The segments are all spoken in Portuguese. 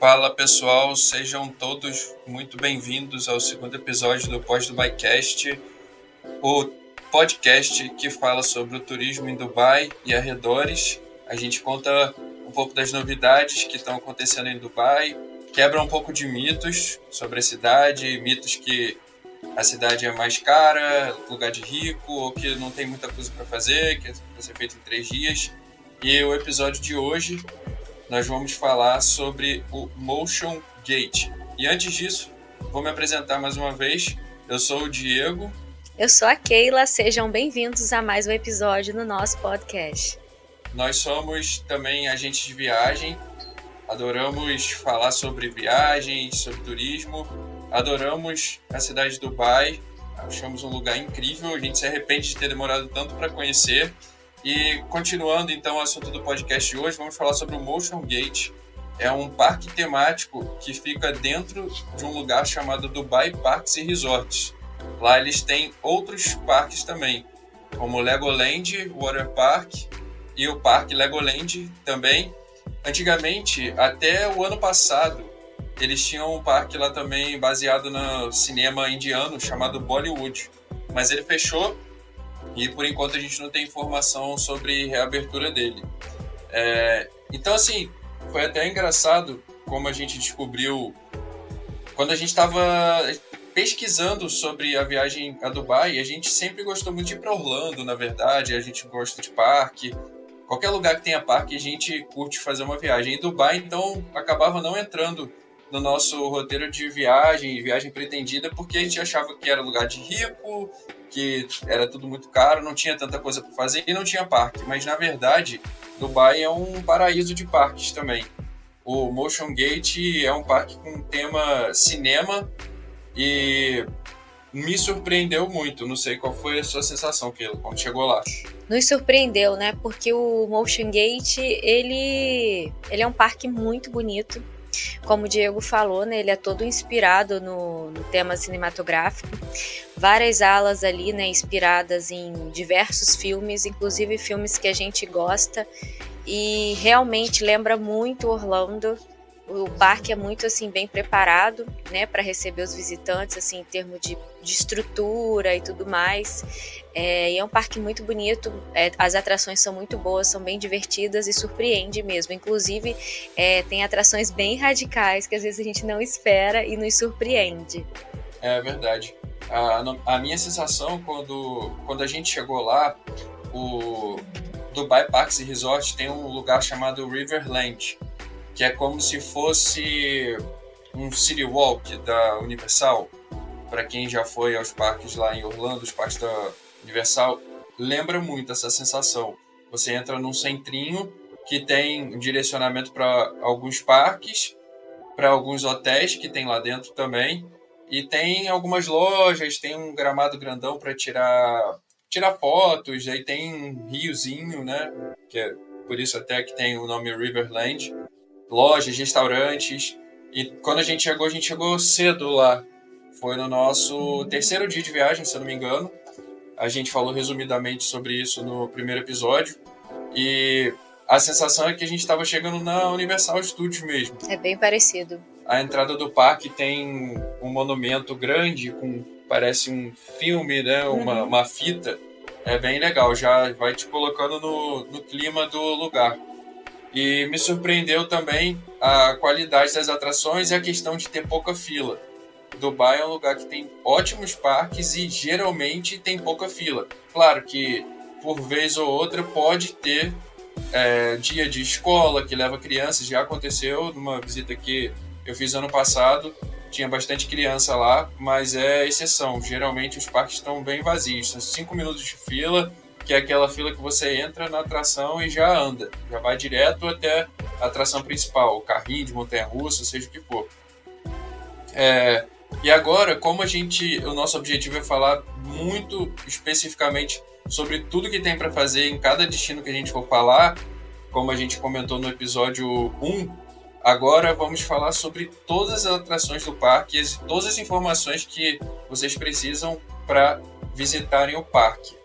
Fala pessoal, sejam todos muito bem-vindos ao segundo episódio do Pós Dubaicast, o podcast que fala sobre o turismo em Dubai e arredores. A gente conta um pouco das novidades que estão acontecendo em Dubai, quebra um pouco de mitos sobre a cidade, mitos que a cidade é mais cara, lugar de rico, ou que não tem muita coisa para fazer, que é para ser feito em três dias. E o episódio de hoje nós vamos falar sobre o Motion Gate. E antes disso, vou me apresentar mais uma vez. Eu sou o Diego. Eu sou a Keila. Sejam bem-vindos a mais um episódio no nosso podcast. Nós somos também agentes de viagem. Adoramos falar sobre viagens, sobre turismo. Adoramos a cidade de Dubai. Achamos um lugar incrível. A gente se arrepende de ter demorado tanto para conhecer e continuando então o assunto do podcast de hoje, vamos falar sobre o Motion Gate. É um parque temático que fica dentro de um lugar chamado Dubai Parks e Resorts. Lá eles têm outros parques também, como o Legoland Water Park e o Parque Legoland também. Antigamente, até o ano passado, eles tinham um parque lá também baseado no cinema indiano chamado Bollywood, mas ele fechou e por enquanto a gente não tem informação sobre reabertura dele. É, então, assim, foi até engraçado como a gente descobriu quando a gente estava pesquisando sobre a viagem a Dubai. A gente sempre gostou muito de ir para Orlando, na verdade. A gente gosta de parque. Qualquer lugar que tenha parque, a gente curte fazer uma viagem. Em Dubai, então, acabava não entrando no nosso roteiro de viagem, viagem pretendida, porque a gente achava que era lugar de rico, que era tudo muito caro, não tinha tanta coisa para fazer e não tinha parque. Mas na verdade, Dubai é um paraíso de parques também. O Motion Gate é um parque com tema cinema e me surpreendeu muito. Não sei qual foi a sua sensação, quando chegou lá. Nos surpreendeu, né? Porque o Motion Gate, ele, ele é um parque muito bonito como o Diego falou, né, ele é todo inspirado no, no, tema cinematográfico. Várias alas ali, né, inspiradas em diversos filmes, inclusive filmes que a gente gosta. E realmente lembra muito Orlando. O parque é muito assim bem preparado, né, para receber os visitantes, assim, em termos de, de estrutura e tudo mais. É, e é um parque muito bonito, é, as atrações são muito boas, são bem divertidas e surpreende mesmo. Inclusive, é, tem atrações bem radicais que às vezes a gente não espera e nos surpreende. É verdade. A, a minha sensação quando, quando a gente chegou lá, o Dubai Parks Resort tem um lugar chamado Riverland, que é como se fosse um city walk da Universal. Para quem já foi aos parques lá em Orlando, os parques da Universal lembra muito essa sensação. Você entra num centrinho que tem um direcionamento para alguns parques, para alguns hotéis que tem lá dentro também, e tem algumas lojas, tem um gramado grandão para tirar tirar fotos, aí tem um riozinho, né? Que é por isso até que tem o nome Riverland. Lojas, restaurantes. E quando a gente chegou, a gente chegou cedo lá. Foi no nosso terceiro dia de viagem, se eu não me engano. A gente falou resumidamente sobre isso no primeiro episódio. E a sensação é que a gente estava chegando na Universal Studios mesmo. É bem parecido. A entrada do parque tem um monumento grande com parece um filme, né? Uma, uhum. uma fita. É bem legal, já vai te colocando no, no clima do lugar. E me surpreendeu também a qualidade das atrações e a questão de ter pouca fila. Dubai é um lugar que tem ótimos parques e geralmente tem pouca fila. Claro que por vez ou outra pode ter é, dia de escola que leva crianças. Já aconteceu numa visita que eu fiz ano passado, tinha bastante criança lá, mas é exceção. Geralmente os parques estão bem vazios, são cinco minutos de fila, que é aquela fila que você entra na atração e já anda, já vai direto até a atração principal, o carrinho de montanha-russa, seja o que for. É, e agora, como a gente, o nosso objetivo é falar muito especificamente sobre tudo que tem para fazer em cada destino que a gente for falar, como a gente comentou no episódio 1, agora vamos falar sobre todas as atrações do parque todas as informações que vocês precisam para visitarem o parque.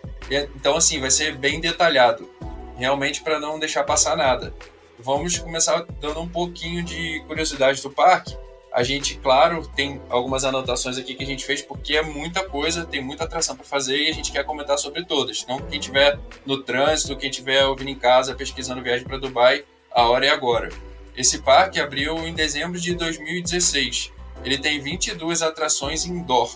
Então, assim, vai ser bem detalhado, realmente para não deixar passar nada. vamos começar dando um pouquinho de curiosidade do parque. A gente, claro, tem algumas anotações aqui que a gente fez porque é muita coisa, tem muita atração para fazer e a gente quer comentar sobre todas. Então, quem estiver no trânsito, quem estiver ouvindo em casa, pesquisando viagem para Dubai, a hora é agora. Esse parque abriu em dezembro de 2016. Ele tem 22 atrações indoor.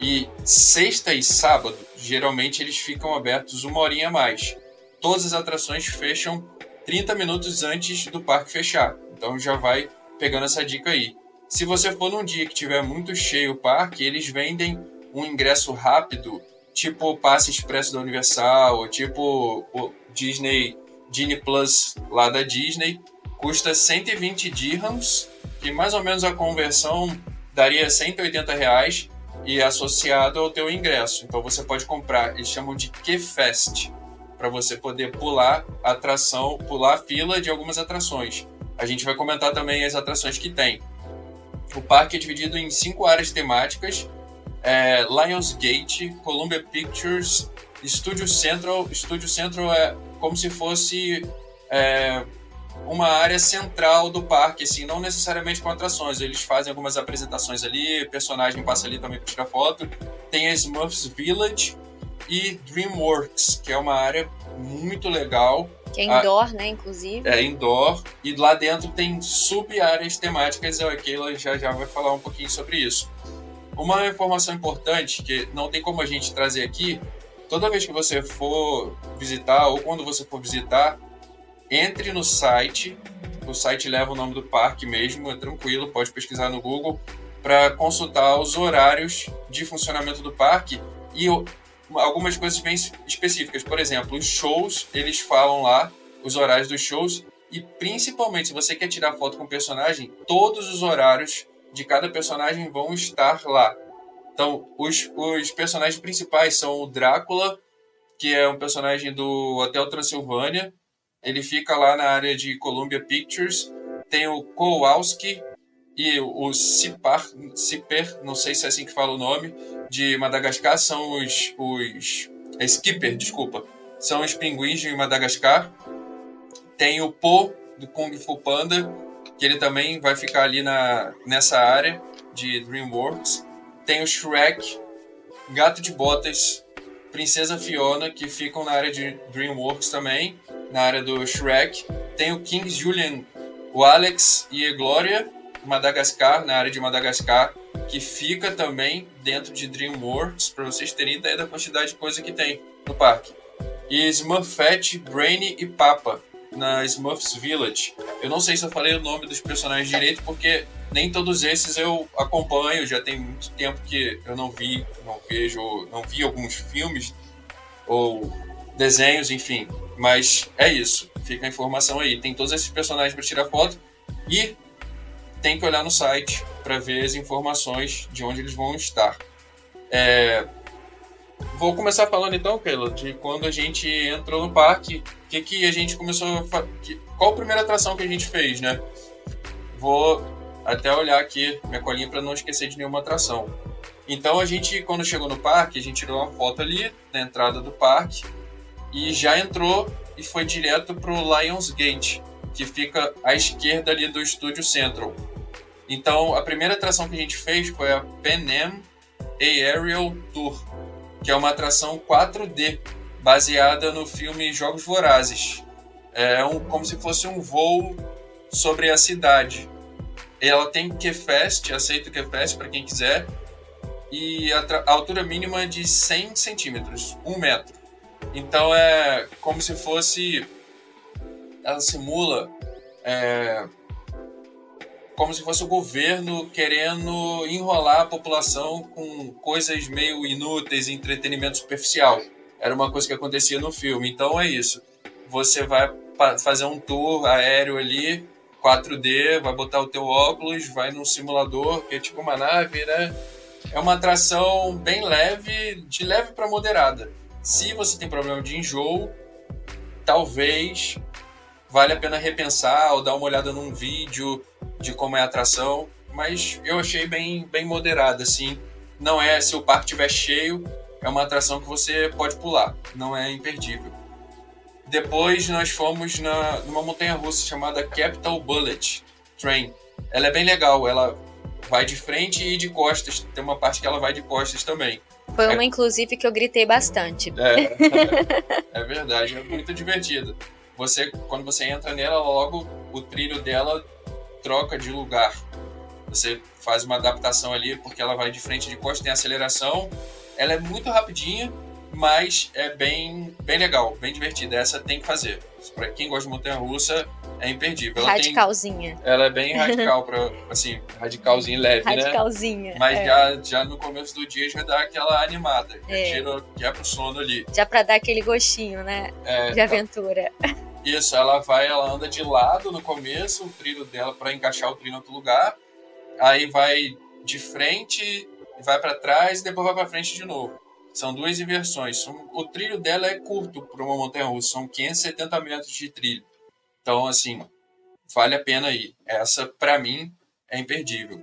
E sexta e sábado, geralmente eles ficam abertos uma horinha a mais. Todas as atrações fecham 30 minutos antes do parque fechar. Então já vai pegando essa dica aí. Se você for num dia que tiver muito cheio o parque, eles vendem um ingresso rápido, tipo o passe expresso da Universal, ou tipo o Disney Disney Plus lá da Disney, custa 120 dirhams, que mais ou menos a conversão daria 180 reais e associado ao teu ingresso. Então você pode comprar, eles chamam de Q-Fest, para você poder pular atração, pular a fila de algumas atrações. A gente vai comentar também as atrações que tem. O parque é dividido em cinco áreas temáticas: é, Lionsgate, Columbia Pictures, Studio Central. Studio Central é como se fosse é, uma área central do parque, assim, não necessariamente com atrações. Eles fazem algumas apresentações ali, personagem passa ali também para tirar foto. Tem a Smurfs Village, e DreamWorks, que é uma área muito legal. Que é indoor, a, né, inclusive. É indoor. E lá dentro tem sub-áreas temáticas, a Keila já, já vai falar um pouquinho sobre isso. Uma informação importante que não tem como a gente trazer aqui, toda vez que você for visitar ou quando você for visitar, entre no site, o site leva o nome do parque mesmo, é tranquilo, pode pesquisar no Google, para consultar os horários de funcionamento do parque e algumas coisas bem específicas. Por exemplo, os shows, eles falam lá os horários dos shows e principalmente se você quer tirar foto com o personagem, todos os horários de cada personagem vão estar lá. Então, os, os personagens principais são o Drácula, que é um personagem do Hotel Transilvânia. Ele fica lá na área de Columbia Pictures. Tem o Kowalski, e o Cipar, Ciper, não sei se é assim que fala o nome, de Madagascar são os, os é Skipper, desculpa, são os pinguins de Madagascar. Tem o Po do Kung Fu Panda, que ele também vai ficar ali na, nessa área de DreamWorks. Tem o Shrek, Gato de Botas, Princesa Fiona, que ficam na área de DreamWorks também, na área do Shrek. Tem o King Julian, o Alex e a Glória, Madagascar, na área de Madagascar, que fica também dentro de DreamWorks, para vocês terem ideia da quantidade de coisa que tem no parque. E Smurfette, Brainy e Papa, na Smurfs Village. Eu não sei se eu falei o nome dos personagens direito, porque nem todos esses eu acompanho, já tem muito tempo que eu não vi, não vejo, não vi alguns filmes ou desenhos, enfim. Mas é isso, fica a informação aí. Tem todos esses personagens para tirar foto e tem que olhar no site para ver as informações de onde eles vão estar. É... Vou começar falando então, Keila, de quando a gente entrou no parque, o que, que a gente começou a fa... Qual a primeira atração que a gente fez, né? Vou até olhar aqui minha colinha para não esquecer de nenhuma atração. Então a gente, quando chegou no parque, a gente tirou uma foto ali na entrada do parque e já entrou e foi direto pro Lionsgate, que fica à esquerda ali do Estúdio Central. Então, a primeira atração que a gente fez foi a Pan Am Aerial Tour, que é uma atração 4D, baseada no filme Jogos Vorazes. É um, como se fosse um voo sobre a cidade. Ela tem QFest, aceita QFest para quem quiser, e a, a, altura mínima é de 100 centímetros, um metro. Então é como se fosse. Ela simula é, como se fosse o governo querendo enrolar a população com coisas meio inúteis, entretenimento superficial. Era uma coisa que acontecia no filme. Então é isso. Você vai fazer um tour aéreo ali, 4D, vai botar o teu óculos, vai num simulador, que é tipo uma nave, né? É uma atração bem leve, de leve para moderada. Se você tem problema de enjoo, talvez vale a pena repensar ou dar uma olhada num vídeo de como é a atração, mas eu achei bem, bem moderada, assim. Não é, se o parque estiver cheio, é uma atração que você pode pular, não é imperdível. Depois nós fomos na, numa montanha russa chamada Capital Bullet Train. Ela é bem legal, ela vai de frente e de costas. Tem uma parte que ela vai de costas também. Foi uma, é... inclusive, que eu gritei bastante. É, é verdade, é muito divertido. Você, quando você entra nela, logo o trilho dela troca de lugar. Você faz uma adaptação ali, porque ela vai de frente e de costas, tem aceleração. Ela é muito rapidinha, mas é bem, bem legal, bem divertida. Essa tem que fazer. Para quem gosta de montanha russa, é imperdível. Ela Radicalzinha. Tem, ela é bem radical, pra, assim, radicalzinha leve, né? Radicalzinha. Mas é. já, já no começo do dia já dá aquela animada. É. Tira, que é pro sono ali. Já pra dar aquele gostinho, né? É, de aventura. Isso, ela vai, ela anda de lado no começo, o trilho dela para encaixar o trilho em outro lugar. Aí vai de frente, vai para trás e depois vai para frente de novo. São duas inversões. O trilho dela é curto para uma montanha russa, são 570 metros de trilho. Então, assim, vale a pena ir. Essa, para mim, é imperdível.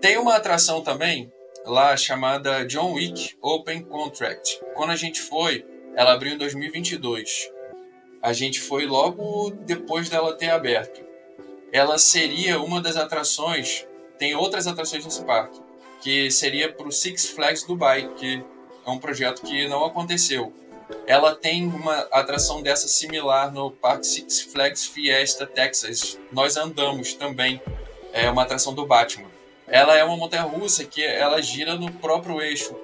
Tem uma atração também lá chamada John Wick Open Contract. Quando a gente foi, ela abriu em 2022. A gente foi logo depois dela ter aberto. Ela seria uma das atrações. Tem outras atrações nesse parque, que seria para o Six Flags Dubai, que é um projeto que não aconteceu. Ela tem uma atração dessa similar no Parque Six Flags Fiesta, Texas. Nós andamos também. É uma atração do Batman. Ela é uma montanha russa que ela gira no próprio eixo.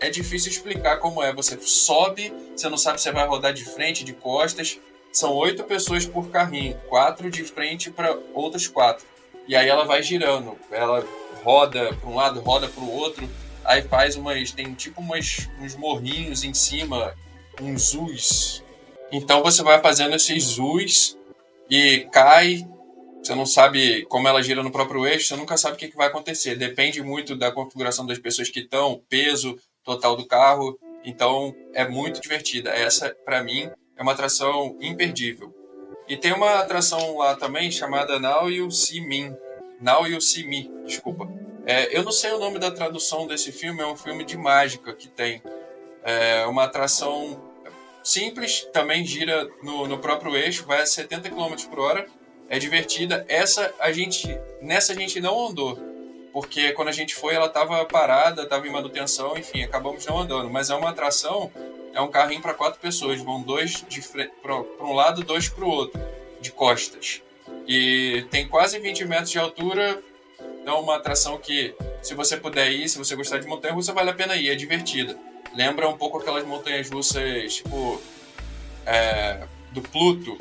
É difícil explicar como é. Você sobe, você não sabe se vai rodar de frente, de costas. São oito pessoas por carrinho, quatro de frente para outras quatro. E aí ela vai girando. Ela roda para um lado, roda para o outro aí faz umas. tem tipo umas, uns morrinhos em cima, uns us. Então você vai fazendo esses us e cai. Você não sabe como ela gira no próprio eixo, você nunca sabe o que, vai acontecer. Depende muito da configuração das pessoas que estão, peso total do carro. Então é muito divertida. Essa, para mim, é uma atração imperdível. E tem uma atração lá também chamada Now You See Me. Now You See Me, desculpa é, eu não sei o nome da tradução desse filme, é um filme de mágica que tem. É uma atração simples, também gira no, no próprio eixo, vai a 70 km por hora, é divertida. Essa a gente, nessa a gente não andou, porque quando a gente foi ela estava parada, estava em manutenção, enfim, acabamos não andando. Mas é uma atração, é um carrinho para quatro pessoas, vão dois para um lado, dois para o outro, de costas. E tem quase 20 metros de altura, então, uma atração que, se você puder ir, se você gostar de montanha russa, vale a pena ir, é divertida. Lembra um pouco aquelas montanhas russas, tipo, é, do Pluto,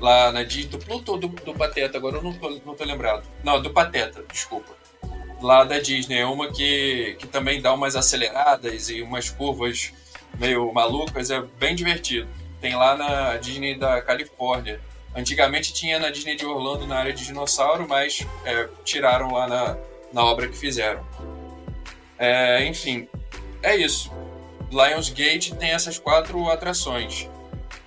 lá na Disney. Do Pluto ou do, do Pateta? Agora eu não tô, não tô lembrado. Não, do Pateta, desculpa. Lá da Disney, é uma que, que também dá umas aceleradas e umas curvas meio malucas, é bem divertido. Tem lá na Disney da Califórnia. Antigamente tinha na Disney de Orlando na área de dinossauro, mas é, tiraram lá na, na obra que fizeram. É, enfim, é isso. Lionsgate tem essas quatro atrações.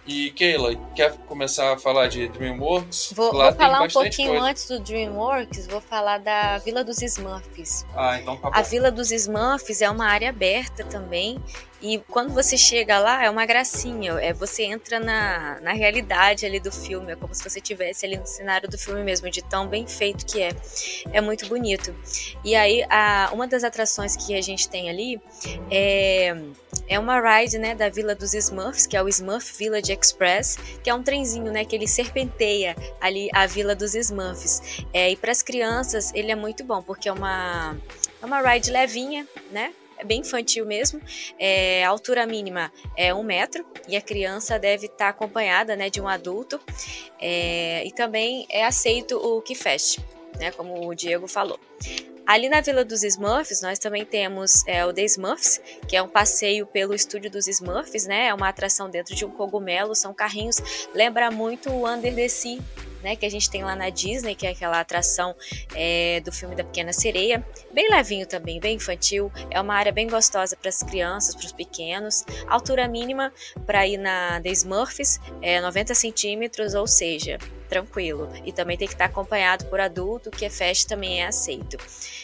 E Keila, quer começar a falar de DreamWorks? Vou, vou falar um pouquinho coisa. antes do DreamWorks, vou falar da Vila dos Smurfs. Ah, então tá bom. A Vila dos Smurfs é uma área aberta também e quando você chega lá, é uma gracinha. É, você entra na, na realidade ali do filme. É como se você estivesse ali no cenário do filme mesmo, de tão bem feito que é. É muito bonito. E aí, a, uma das atrações que a gente tem ali é, é uma ride né, da Vila dos Smurfs, que é o Smurf Village Express, que é um trenzinho né, que ele serpenteia ali a Vila dos Smurfs. É, e para as crianças, ele é muito bom, porque é uma, é uma ride levinha, né? É bem infantil mesmo. É, a altura mínima é um metro e a criança deve estar acompanhada né, de um adulto. É, e também é aceito o que feche, né, como o Diego falou. Ali na Vila dos Smurfs, nós também temos é, o The Smurfs, que é um passeio pelo estúdio dos Smurfs, né? É uma atração dentro de um cogumelo, são carrinhos, lembra muito o Under the Sea, né, que a gente tem lá na Disney, que é aquela atração é, do filme da Pequena Sereia. Bem levinho também, bem infantil. É uma área bem gostosa para as crianças, para os pequenos. Altura mínima para ir na The Smurfs é 90 centímetros, ou seja, tranquilo. E também tem que estar acompanhado por adulto, que é fest também é aceito.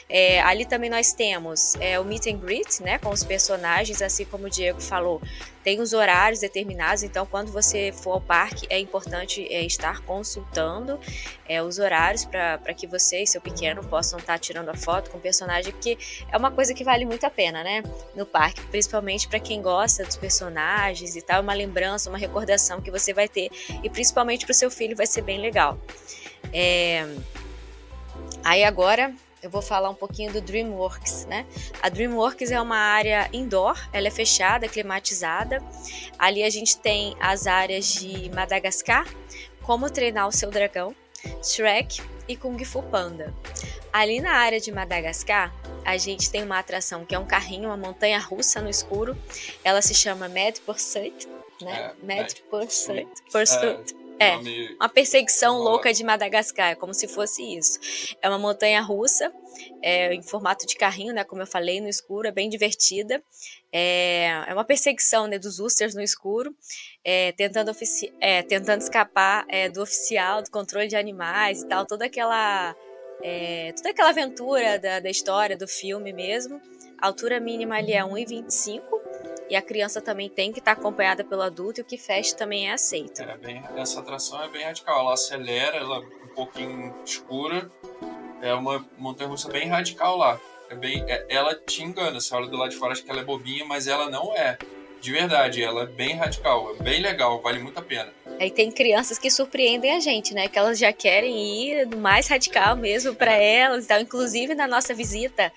É, ali também nós temos é, o meet and greet, né, com os personagens, assim como o Diego falou, tem os horários determinados, então quando você for ao parque é importante é, estar consultando é, os horários para que você e seu pequeno possam estar tirando a foto com o personagem, que é uma coisa que vale muito a pena, né, no parque, principalmente para quem gosta dos personagens e tal, é uma lembrança, uma recordação que você vai ter e principalmente para o seu filho vai ser bem legal. É... Aí agora eu vou falar um pouquinho do DreamWorks, né? A DreamWorks é uma área indoor, ela é fechada, climatizada. Ali a gente tem as áreas de Madagascar, Como Treinar o Seu Dragão, Shrek e Kung Fu Panda. Ali na área de Madagascar, a gente tem uma atração que é um carrinho, uma montanha russa no escuro. Ela se chama Mad Pursuit, né? É, Mad Pursuit. Pursuit. É. É, uma perseguição louca de Madagascar, como se fosse isso. É uma montanha russa, é, em formato de carrinho, né? Como eu falei, no escuro, é bem divertida. É, é uma perseguição né, dos Usters no escuro, é, tentando, é, tentando escapar é, do oficial, do controle de animais e tal, toda aquela. É, toda aquela aventura da, da história, do filme mesmo. A altura mínima ali é 1,25 e a criança também tem que estar acompanhada pelo adulto e o que fecha também é aceito. É bem, essa atração é bem radical, ela acelera, ela é um pouquinho escura, é uma montanha-russa bem radical lá. É bem, é, ela te engana, você olha do lado de fora acha que ela é bobinha, mas ela não é. De verdade, ela é bem radical, é bem legal, vale muito a pena. Aí tem crianças que surpreendem a gente, né? Que elas já querem ir mais radical mesmo para elas e tal. Inclusive na nossa visita,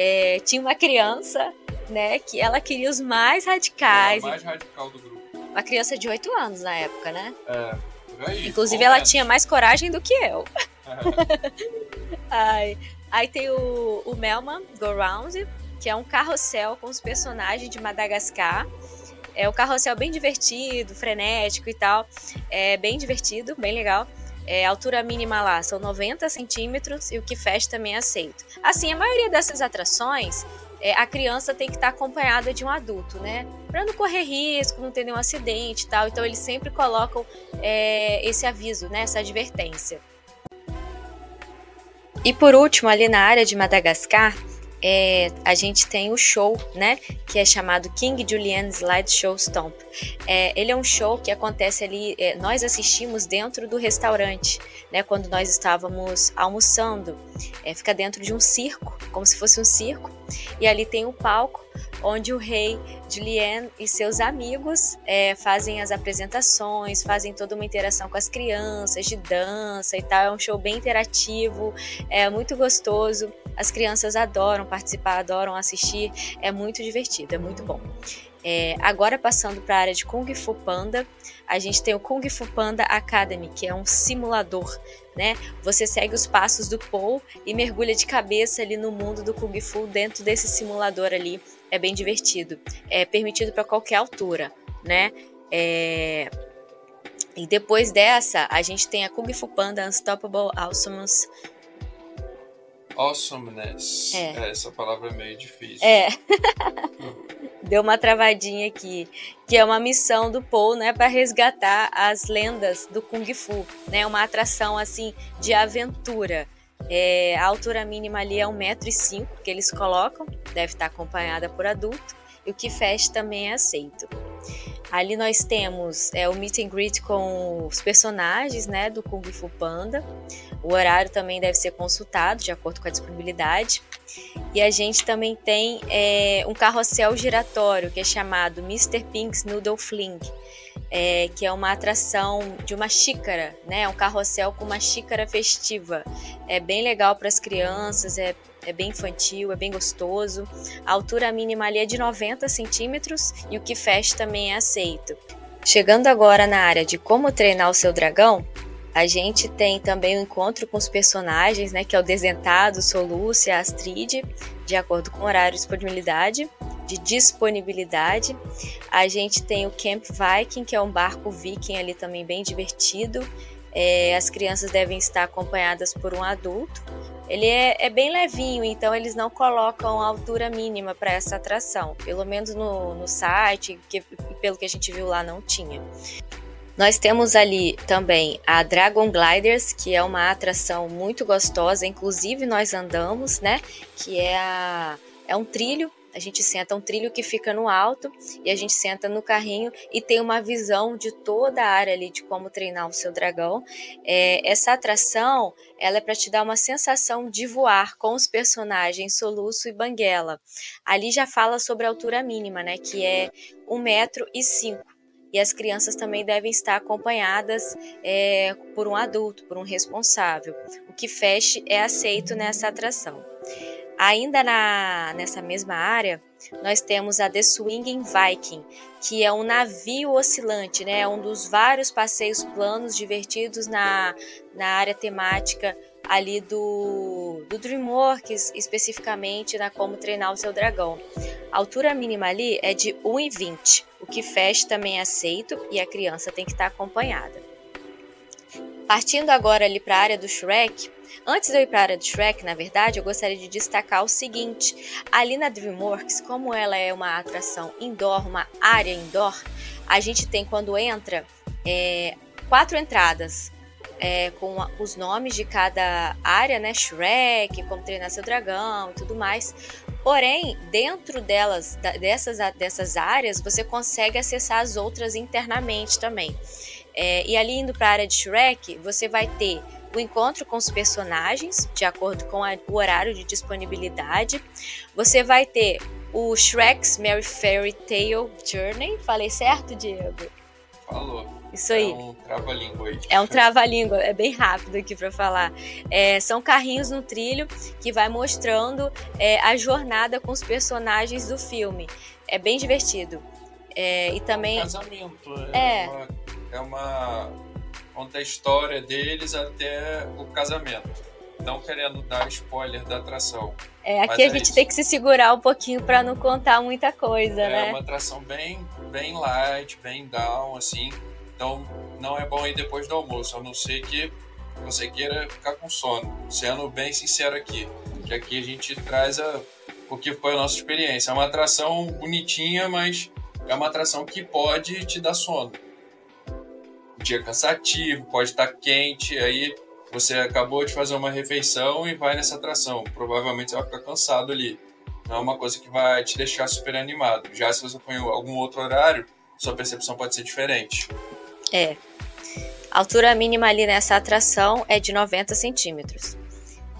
é, tinha uma criança né? Que ela queria os mais radicais. Ela é a mais radical do grupo. Uma criança de 8 anos na época, né? É. Aí, Inclusive, ela tinha mais coragem do que eu. Ai. Aí tem o, o Melman Go Round, que é um carrossel com os personagens de Madagascar. É um carrossel bem divertido, frenético e tal. É bem divertido, bem legal. É, a altura mínima lá são 90 centímetros e o que fecha também é aceito. Assim, a maioria dessas atrações é, a criança tem que estar acompanhada de um adulto, né? Para não correr risco, não ter nenhum acidente e tal. Então eles sempre colocam é, esse aviso, né? Essa advertência. E por último, ali na área de Madagascar, é, a gente tem o show, né, que é chamado King Julian Slide Show Stomp. É, ele é um show que acontece ali, é, nós assistimos dentro do restaurante, né, quando nós estávamos almoçando. É, fica dentro de um circo, como se fosse um circo, e ali tem um palco onde o rei Julien e seus amigos é, fazem as apresentações, fazem toda uma interação com as crianças, de dança e tal. É um show bem interativo, é muito gostoso. As crianças adoram participar, adoram assistir. É muito divertido, é muito bom. É, agora passando para a área de Kung Fu Panda, a gente tem o Kung Fu Panda Academy, que é um simulador, né? Você segue os passos do Paul e mergulha de cabeça ali no mundo do Kung Fu dentro desse simulador ali. É bem divertido. É permitido para qualquer altura, né? É... E depois dessa, a gente tem a Kung Fu Panda Unstoppable Awesomeness Awesomeness. É. é. Essa palavra é meio difícil. É. Deu uma travadinha aqui. Que é uma missão do Paul, né? para resgatar as lendas do Kung Fu. Né? Uma atração, assim, de aventura. É, a altura mínima ali é 1,5m que eles colocam. Deve estar acompanhada por adulto. E o que fecha também é aceito. Ali nós temos é, o meet and greet com os personagens né, do Kung Fu Panda. O horário também deve ser consultado de acordo com a disponibilidade. E a gente também tem é, um carrossel giratório que é chamado Mr. Pink's Noodle Fling, é, que é uma atração de uma xícara, né? Um carrossel com uma xícara festiva. É bem legal para as crianças, é é bem infantil, é bem gostoso. A altura mínima ali é de 90 centímetros e o que fecha também é aceito. Chegando agora na área de como treinar o seu dragão, a gente tem também o um encontro com os personagens, né, que é o Desentado, Solúcia, Astrid, de acordo com horário e disponibilidade, de disponibilidade. A gente tem o Camp Viking, que é um barco viking ali também bem divertido. É, as crianças devem estar acompanhadas por um adulto. Ele é, é bem levinho, então eles não colocam a altura mínima para essa atração. Pelo menos no, no site, que, pelo que a gente viu lá, não tinha. Nós temos ali também a Dragon Gliders, que é uma atração muito gostosa, inclusive nós andamos, né? Que é, a, é um trilho a gente senta um trilho que fica no alto e a gente senta no carrinho e tem uma visão de toda a área ali de como treinar o seu dragão. É, essa atração ela é para te dar uma sensação de voar com os personagens Soluço e Banguela. Ali já fala sobre a altura mínima, né? Que é um metro e cinco. E as crianças também devem estar acompanhadas é, por um adulto, por um responsável. O que feche é aceito nessa atração. Ainda na, nessa mesma área, nós temos a The Swinging Viking, que é um navio oscilante, né? É um dos vários passeios planos divertidos na, na área temática ali do, do DreamWorks, especificamente na Como Treinar o Seu Dragão. A altura mínima ali é de 1,20, o que fecha também é aceito e a criança tem que estar acompanhada. Partindo agora ali para a área do Shrek, antes de eu ir para a área do Shrek, na verdade, eu gostaria de destacar o seguinte: ali na DreamWorks, como ela é uma atração indoor, uma área indoor, a gente tem quando entra é, quatro entradas. É, com os nomes de cada área, né? Shrek, como treinar seu dragão e tudo mais. Porém, dentro delas, dessas, dessas áreas, você consegue acessar as outras internamente também. É, e ali indo para a área de Shrek, você vai ter o encontro com os personagens, de acordo com a, o horário de disponibilidade. Você vai ter o Shrek's Merry Fairy Tale Journey. Falei certo, Diego? Falou. Isso aí. É um trava-língua aí. É um trava-língua, é bem rápido aqui para falar. É, são carrinhos no trilho que vai mostrando é, a jornada com os personagens do filme. É bem divertido. É, e também. É um casamento. É. é. Uma é uma conta a história deles até o casamento. Não querendo dar spoiler da atração. É, aqui a é gente isso. tem que se segurar um pouquinho para não contar muita coisa, é né? É uma atração bem, bem light, bem down, assim. Então não é bom ir depois do almoço, a não ser que você queira ficar com sono. Sendo bem sincero aqui, que aqui a gente traz a, o que foi a nossa experiência. É uma atração bonitinha, mas é uma atração que pode te dar sono dia cansativo, pode estar quente, aí você acabou de fazer uma refeição e vai nessa atração. Provavelmente você vai ficar cansado ali. Não é uma coisa que vai te deixar super animado. Já se você põe algum outro horário, sua percepção pode ser diferente. É. A altura mínima ali nessa atração é de 90 centímetros.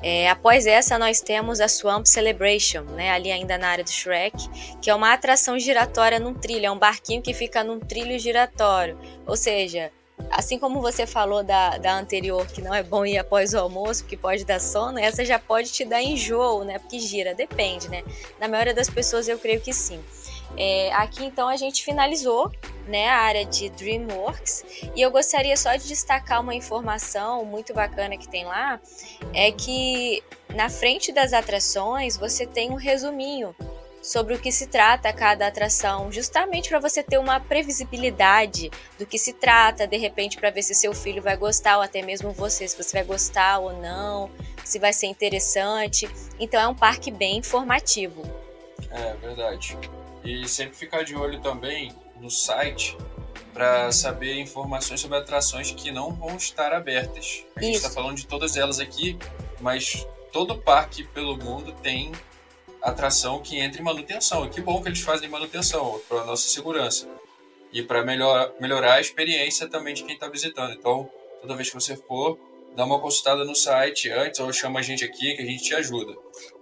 É, após essa, nós temos a Swamp Celebration, né, ali ainda na área do Shrek, que é uma atração giratória num trilho, é um barquinho que fica num trilho giratório. Ou seja, Assim como você falou da, da anterior, que não é bom ir após o almoço, porque pode dar sono, essa já pode te dar enjoo, né? Porque gira, depende, né? Na maioria das pessoas eu creio que sim. É, aqui então a gente finalizou né, a área de DreamWorks e eu gostaria só de destacar uma informação muito bacana que tem lá, é que na frente das atrações você tem um resuminho sobre o que se trata cada atração, justamente para você ter uma previsibilidade do que se trata, de repente para ver se seu filho vai gostar ou até mesmo você, se você vai gostar ou não, se vai ser interessante. Então é um parque bem informativo. É verdade. E sempre ficar de olho também no site para saber informações sobre atrações que não vão estar abertas. A gente está falando de todas elas aqui, mas todo parque pelo mundo tem atração que entra em manutenção. E que bom que eles fazem manutenção para nossa segurança e para melhor, melhorar a experiência também de quem está visitando. Então, toda vez que você for, dá uma consultada no site antes ou chama a gente aqui que a gente te ajuda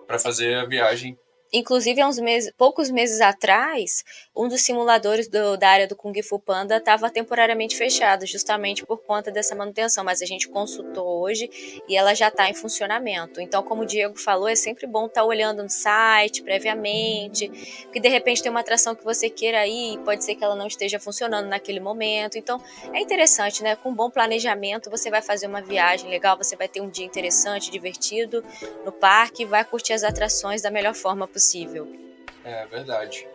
para fazer a viagem Inclusive, há uns meses, poucos meses atrás, um dos simuladores do, da área do Kung Fu Panda estava temporariamente fechado, justamente por conta dessa manutenção. Mas a gente consultou hoje e ela já está em funcionamento. Então, como o Diego falou, é sempre bom estar tá olhando no site previamente, porque de repente tem uma atração que você queira ir e pode ser que ela não esteja funcionando naquele momento. Então, é interessante, né? Com um bom planejamento, você vai fazer uma viagem legal, você vai ter um dia interessante, divertido no parque, vai curtir as atrações da melhor forma possível. É verdade.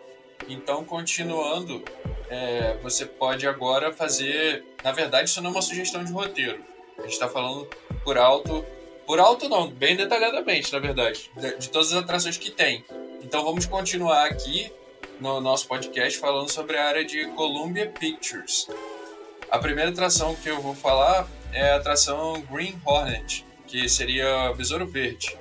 Então, continuando, é, você pode agora fazer. Na verdade, isso não é uma sugestão de roteiro. A gente está falando por alto. Por alto, não, bem detalhadamente, na verdade, de, de todas as atrações que tem. Então, vamos continuar aqui no nosso podcast falando sobre a área de Columbia Pictures. A primeira atração que eu vou falar é a atração Green Hornet, que seria Besouro Verde.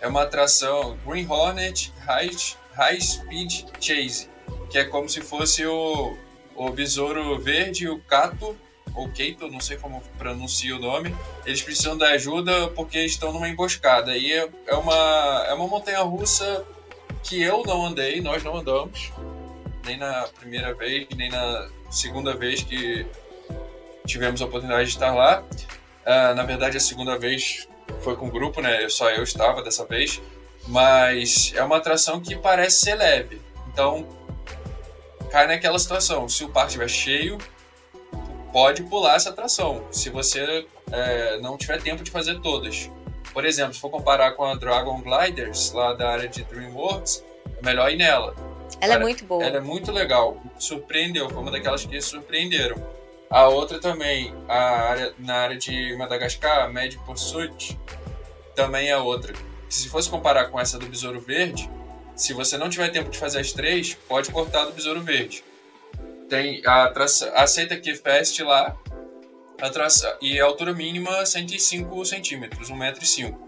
É uma atração Green Hornet High, High Speed Chase, que é como se fosse o, o Besouro Verde e o Cato, ou Keito, não sei como pronuncia o nome, eles precisam da ajuda porque estão numa emboscada. E é, é uma, é uma montanha russa que eu não andei, nós não andamos, nem na primeira vez, nem na segunda vez que tivemos a oportunidade de estar lá. Uh, na verdade, a segunda vez foi com o grupo, né? Só eu estava dessa vez. Mas é uma atração que parece ser leve. Então, cai naquela situação. Se o parque estiver cheio, pode pular essa atração. Se você é, não tiver tempo de fazer todas. Por exemplo, se for comparar com a Dragon Gliders, lá da área de DreamWorks, é melhor ir nela. Ela é muito boa. Ela é muito legal. Surpreendeu, foi uma daquelas que surpreenderam. A outra também, a área, na área de Madagascar, Mad Pursuit, também é outra. Se fosse comparar com essa do Besouro Verde, se você não tiver tempo de fazer as três, pode cortar do Besouro Verde. Tem a traça, aceita que Fest lá, a traça, e a altura mínima 105 centímetros, 1,5m.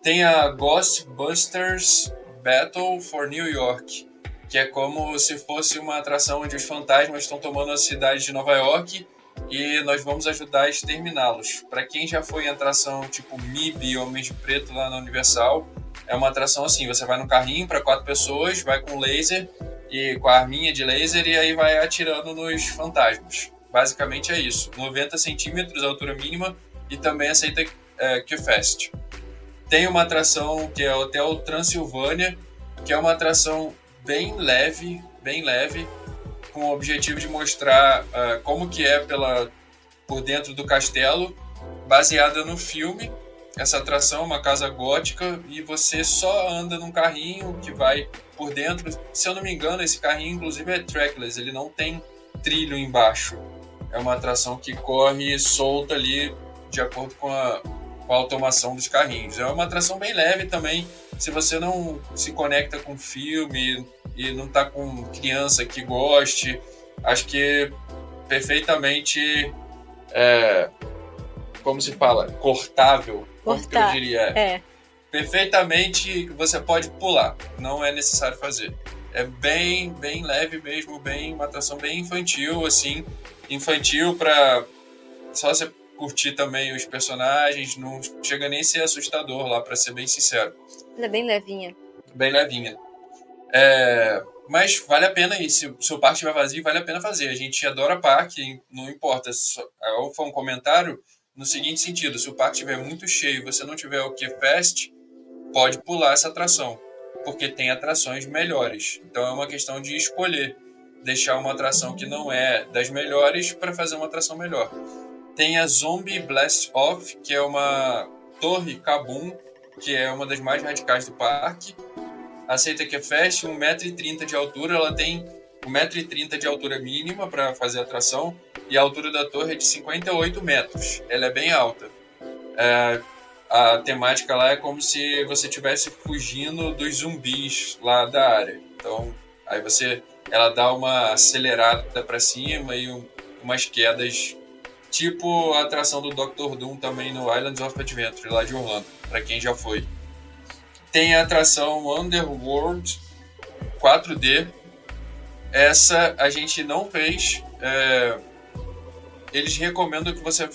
Tem a Ghostbusters Battle for New York, que é como se fosse uma atração onde os fantasmas estão tomando a cidade de Nova York e nós vamos ajudar a exterminá-los. Para quem já foi em atração tipo MIB Homens de Preto lá na Universal, é uma atração assim: você vai no carrinho para quatro pessoas, vai com laser e com a arminha de laser e aí vai atirando nos fantasmas. Basicamente é isso: 90 centímetros altura mínima e também aceita é, Q-Fest. Tem uma atração que é o Hotel Transilvânia, que é uma atração bem leve, bem leve, com o objetivo de mostrar uh, como que é pela por dentro do castelo, baseada no filme. Essa atração é uma casa gótica e você só anda num carrinho que vai por dentro. Se eu não me engano, esse carrinho inclusive é trackless, ele não tem trilho embaixo. É uma atração que corre solta ali de acordo com a, com a automação dos carrinhos. É uma atração bem leve também. Se você não se conecta com filme e não está com criança que goste, acho que perfeitamente, é, como se fala, cortável, que eu diria? É. Perfeitamente você pode pular, não é necessário fazer. É bem, bem leve mesmo, bem uma atração bem infantil, assim, infantil para só você curtir também os personagens, não chega nem a ser assustador lá, para ser bem sincero. Ela é bem levinha. Bem levinha. É, mas vale a pena ir. Se, o parque estiver vazio, vale a pena fazer. A gente adora parque, não importa. Ou foi um comentário no seguinte sentido: se o parque estiver muito cheio e você não tiver o que fest, pode pular essa atração, porque tem atrações melhores. Então é uma questão de escolher deixar uma atração que não é das melhores para fazer uma atração melhor. Tem a Zombie Blast Off, que é uma torre Kabum, que é uma das mais radicais do parque. Aceita que é fast, 1,30m de altura, ela tem 1,30m de altura mínima para fazer a atração e a altura da torre é de 58 metros. Ela é bem alta. É, a temática lá é como se você estivesse fugindo dos zumbis lá da área. Então, aí você, ela dá uma acelerada para cima e um, umas quedas Tipo a atração do Doctor Doom também no Islands of Adventure, lá de Orlando, para quem já foi. Tem a atração Underworld 4D. Essa a gente não fez. É... Eles recomendam que você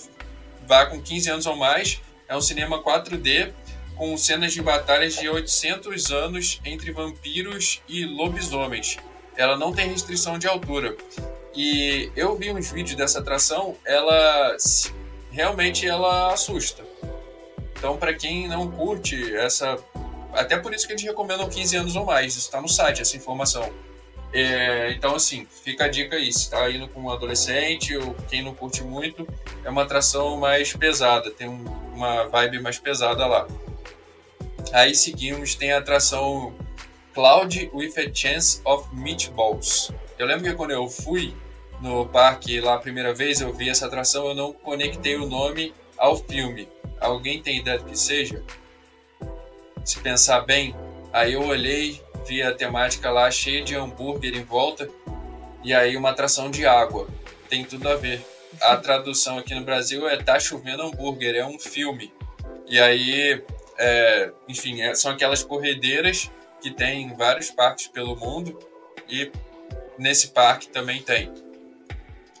vá com 15 anos ou mais. É um cinema 4D com cenas de batalhas de 800 anos entre vampiros e lobisomens. Ela não tem restrição de altura. E eu vi uns vídeos dessa atração, ela realmente ela assusta. Então, para quem não curte essa. Até por isso que eles recomendam 15 anos ou mais, isso está no site, essa informação. É, então, assim, fica a dica aí. Se está indo com um adolescente ou quem não curte muito, é uma atração mais pesada, tem um, uma vibe mais pesada lá. Aí seguimos, tem a atração Cloud with a Chance of Meatballs. Eu lembro que quando eu fui, no parque lá a primeira vez, eu vi essa atração, eu não conectei o nome ao filme. Alguém tem ideia do que seja? Se pensar bem, aí eu olhei, vi a temática lá cheia de hambúrguer em volta e aí uma atração de água. Tem tudo a ver. a tradução aqui no Brasil é Tá Chovendo Hambúrguer, é um filme. E aí, é, enfim, é, são aquelas corredeiras que tem em vários parques pelo mundo e nesse parque também tem.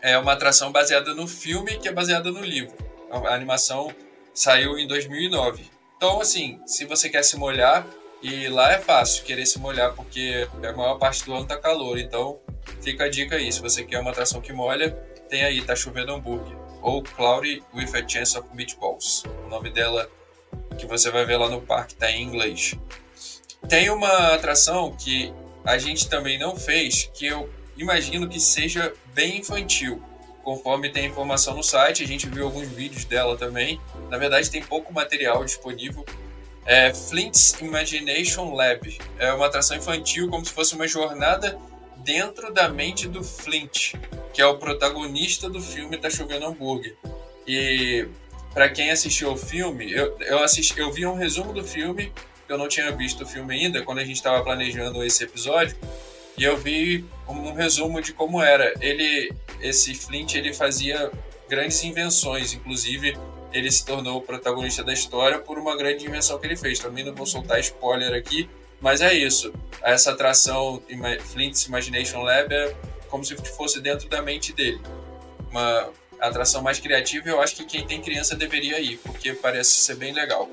É uma atração baseada no filme que é baseada no livro. A animação saiu em 2009. Então, assim, se você quer se molhar, e lá é fácil querer se molhar, porque a maior parte do ano tá calor. Então, fica a dica aí. Se você quer uma atração que molha, tem aí, tá chovendo hambúrguer. Ou Cloudy with a Chance of Meatballs. O nome dela que você vai ver lá no parque tá em inglês. Tem uma atração que a gente também não fez, que eu imagino que seja bem infantil. Conforme tem informação no site, a gente viu alguns vídeos dela também. Na verdade, tem pouco material disponível. É Flint's Imagination Lab. É uma atração infantil, como se fosse uma jornada dentro da mente do Flint, que é o protagonista do filme Tá Chovendo Hambúrguer. E para quem assistiu o filme, eu, eu, assisti, eu vi um resumo do filme, eu não tinha visto o filme ainda, quando a gente estava planejando esse episódio. E eu vi um resumo de como era. Ele, esse Flint, ele fazia grandes invenções, inclusive ele se tornou o protagonista da história por uma grande invenção que ele fez. Também não vou soltar spoiler aqui, mas é isso. Essa atração Flint's Imagination Lab é como se fosse dentro da mente dele. Uma atração mais criativa, eu acho que quem tem criança deveria ir, porque parece ser bem legal.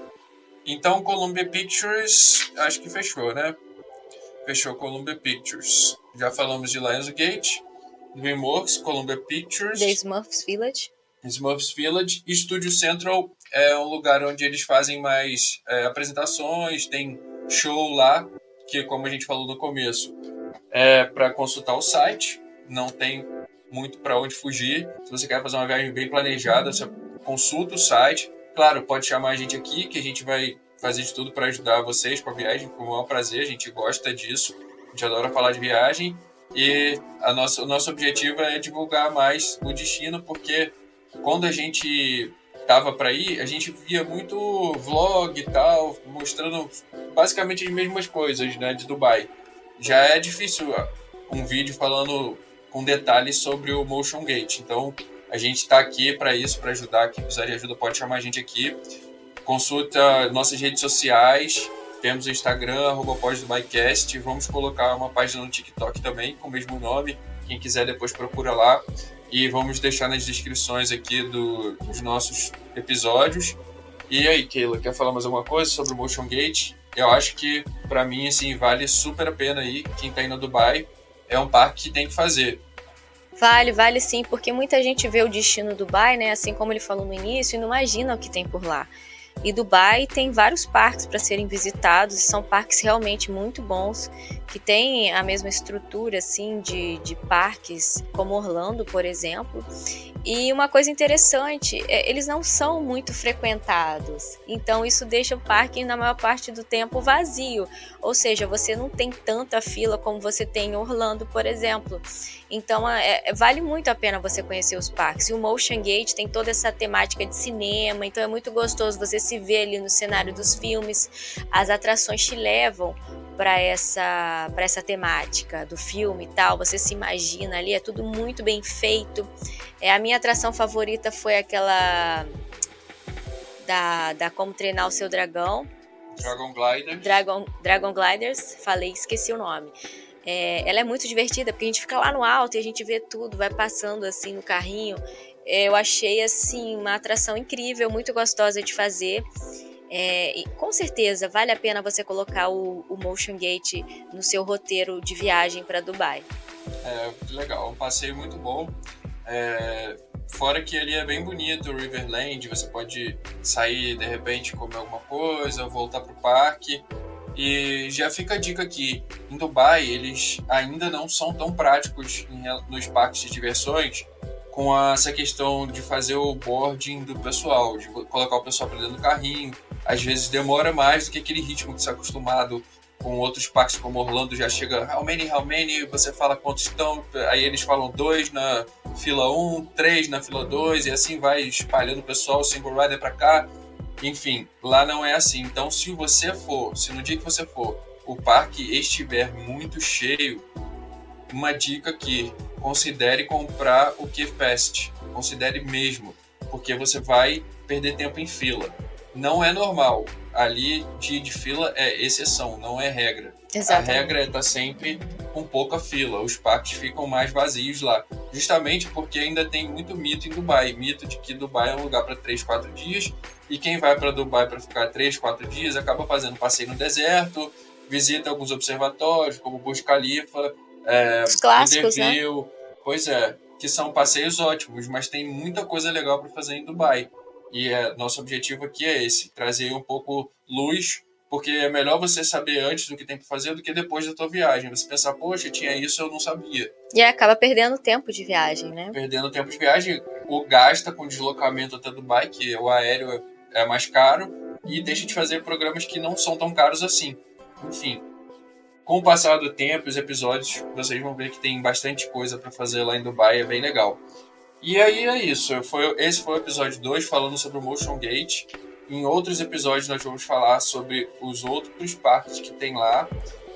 Então, Columbia Pictures, acho que fechou, né? Fechou Columbia Pictures. Já falamos de Lionsgate, DreamWorks, Columbia Pictures. The Smurfs Village. Smurfs Village. E Studio Central é um lugar onde eles fazem mais é, apresentações, tem show lá, que como a gente falou no começo, é para consultar o site, não tem muito para onde fugir. Se você quer fazer uma viagem bem planejada, você consulta o site. Claro, pode chamar a gente aqui, que a gente vai fazer de tudo para ajudar vocês com a viagem, com o maior prazer, a gente gosta disso, a gente adora falar de viagem e a nossa, o nosso objetivo é divulgar mais o destino, porque quando a gente tava para ir, a gente via muito vlog e tal, mostrando basicamente as mesmas coisas, né, de Dubai. Já é difícil um vídeo falando com detalhes sobre o Motion Gate. Então, a gente está aqui para isso, para ajudar. Quem precisar de ajuda pode chamar a gente aqui. Consulta nossas redes sociais. Temos o Instagram, arroba pós-dubaicast. Vamos colocar uma página no TikTok também, com o mesmo nome. Quem quiser depois procura lá. E vamos deixar nas descrições aqui do, dos nossos episódios. E aí, Keila, quer falar mais alguma coisa sobre o Motion Gate? Eu acho que, para mim, assim, vale super a pena aí. Quem tá indo a Dubai é um parque que tem que fazer. Vale, vale sim, porque muita gente vê o destino Dubai, né? Assim como ele falou no início, e não imagina o que tem por lá. E Dubai tem vários parques para serem visitados, são parques realmente muito bons, que têm a mesma estrutura assim de, de parques como Orlando, por exemplo. E uma coisa interessante, é, eles não são muito frequentados, então isso deixa o parque na maior parte do tempo vazio, ou seja, você não tem tanta fila como você tem em Orlando, por exemplo. Então é, é, vale muito a pena você conhecer os parques. E o Motion Gate tem toda essa temática de cinema, então é muito gostoso você se ver ali no cenário dos filmes. As atrações te levam para essa para essa temática do filme e tal. Você se imagina ali, é tudo muito bem feito. É a minha atração favorita foi aquela da, da como treinar o seu dragão. Dragon Gliders. Dragon, Dragon Gliders, falei, esqueci o nome. É, ela é muito divertida porque a gente fica lá no alto e a gente vê tudo, vai passando assim no carrinho. É, eu achei assim uma atração incrível, muito gostosa de fazer. É, com certeza vale a pena você colocar o, o Motion Gate no seu roteiro de viagem para Dubai. É, legal, um passeio muito bom. É, fora que ali é bem bonito o Riverland, você pode sair de repente comer alguma coisa, voltar para o parque. E já fica a dica aqui: em Dubai, eles ainda não são tão práticos em, nos parques de diversões com essa questão de fazer o boarding do pessoal, de colocar o pessoal para dentro do carrinho. Às vezes demora mais do que aquele ritmo que você é acostumado com outros parques como Orlando já chega how many, how many, você fala quantos estão, aí eles falam dois na fila 1, um, três na fila 2 e assim vai espalhando o pessoal, single rider para cá. Enfim, lá não é assim. Então, se você for, se no dia que você for, o parque estiver muito cheio, uma dica aqui, considere comprar o KeyFest. considere mesmo, porque você vai perder tempo em fila. Não é normal. Ali, dia de fila é exceção, não é regra. Exatamente. A regra é estar sempre com pouca fila. Os parques ficam mais vazios lá. Justamente porque ainda tem muito mito em Dubai. Mito de que Dubai é um lugar para 3, 4 dias. E quem vai para Dubai para ficar 3, 4 dias acaba fazendo passeio no deserto, visita alguns observatórios, como Burj Khalifa, é, Os clássicos, né? Pois é, que são passeios ótimos, mas tem muita coisa legal para fazer em Dubai. E é, nosso objetivo aqui é esse, trazer um pouco luz porque é melhor você saber antes do que tem para fazer do que depois da tua viagem. Você pensar, poxa, tinha isso, eu não sabia. E acaba perdendo tempo de viagem, né? Perdendo tempo de viagem, ou gasta com deslocamento até Dubai, que o aéreo é mais caro, e deixa de fazer programas que não são tão caros assim. Enfim, com o passar do tempo, os episódios, vocês vão ver que tem bastante coisa para fazer lá em Dubai, é bem legal. E aí é isso. Foi, esse foi o episódio 2 falando sobre o Motion Gate. Em outros episódios nós vamos falar sobre os outros parques que tem lá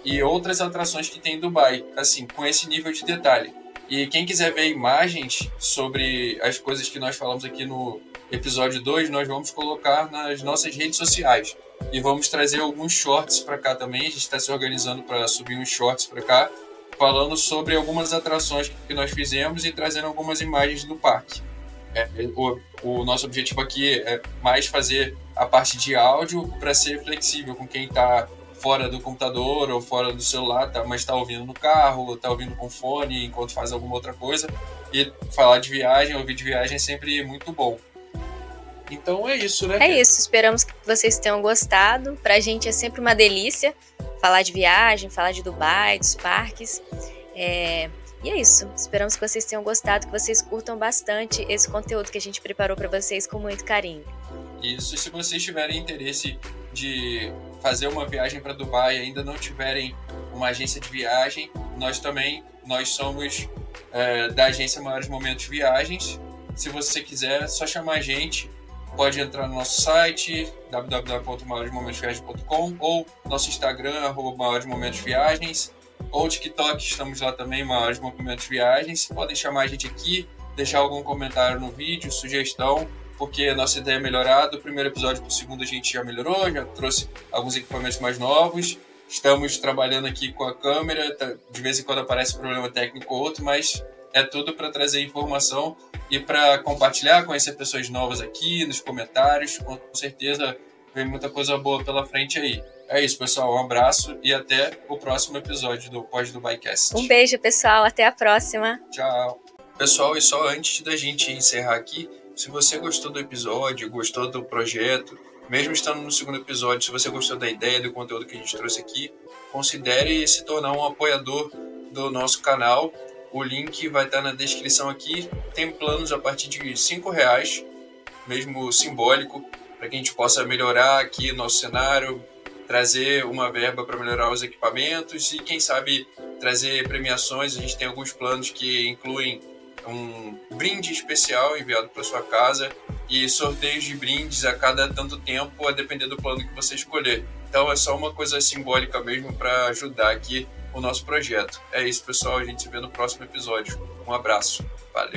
e outras atrações que tem em Dubai, assim, com esse nível de detalhe. E quem quiser ver imagens sobre as coisas que nós falamos aqui no episódio 2, nós vamos colocar nas nossas redes sociais. E vamos trazer alguns shorts para cá também. A gente está se organizando para subir uns shorts para cá, falando sobre algumas atrações que nós fizemos e trazendo algumas imagens do parque. É, o, o, nosso objetivo aqui é mais fazer a parte de áudio para ser flexível com quem está fora do computador ou fora do celular, tá, mas está ouvindo no carro, está ouvindo com fone enquanto faz alguma outra coisa. E falar de viagem, ouvir de viagem é sempre muito bom. Então é isso, né? É isso. Esperamos que vocês tenham gostado. Pra gente é sempre uma delícia falar de viagem, falar de Dubai, dos parques. É, e é isso. Esperamos que vocês tenham gostado, que vocês curtam bastante esse conteúdo que a gente preparou para vocês com muito carinho. Isso. E se vocês tiverem interesse de fazer uma viagem para Dubai e ainda não tiverem uma agência de viagem, nós também nós somos é, da agência Maiores Momentos Viagens. Se você quiser, é só chamar a gente. Pode entrar no nosso site www.maioresmomentosviagens.com ou nosso Instagram, arroba Maiores Momentos Viagens ou TikTok, estamos lá também, Maiores. Podem chamar a gente aqui, deixar algum comentário no vídeo, sugestão, porque a nossa ideia é melhorar. Do primeiro episódio para o segundo a gente já melhorou, já trouxe alguns equipamentos mais novos. Estamos trabalhando aqui com a câmera, tá, de vez em quando aparece um problema técnico ou outro, mas é tudo para trazer informação e para compartilhar, conhecer pessoas novas aqui nos comentários. Com certeza vem muita coisa boa pela frente aí. É isso, pessoal. Um abraço e até o próximo episódio do Pós do Bycast. Um beijo, pessoal. Até a próxima. Tchau. Pessoal, e só antes da gente encerrar aqui, se você gostou do episódio, gostou do projeto, mesmo estando no segundo episódio, se você gostou da ideia, do conteúdo que a gente trouxe aqui, considere se tornar um apoiador do nosso canal. O link vai estar na descrição aqui. Tem planos a partir de cinco reais, mesmo simbólico, para que a gente possa melhorar aqui nosso cenário, trazer uma verba para melhorar os equipamentos e, quem sabe, trazer premiações. A gente tem alguns planos que incluem um brinde especial enviado para sua casa e sorteios de brindes a cada tanto tempo, a depender do plano que você escolher. Então é só uma coisa simbólica mesmo para ajudar aqui o nosso projeto. É isso, pessoal. A gente se vê no próximo episódio. Um abraço. Valeu!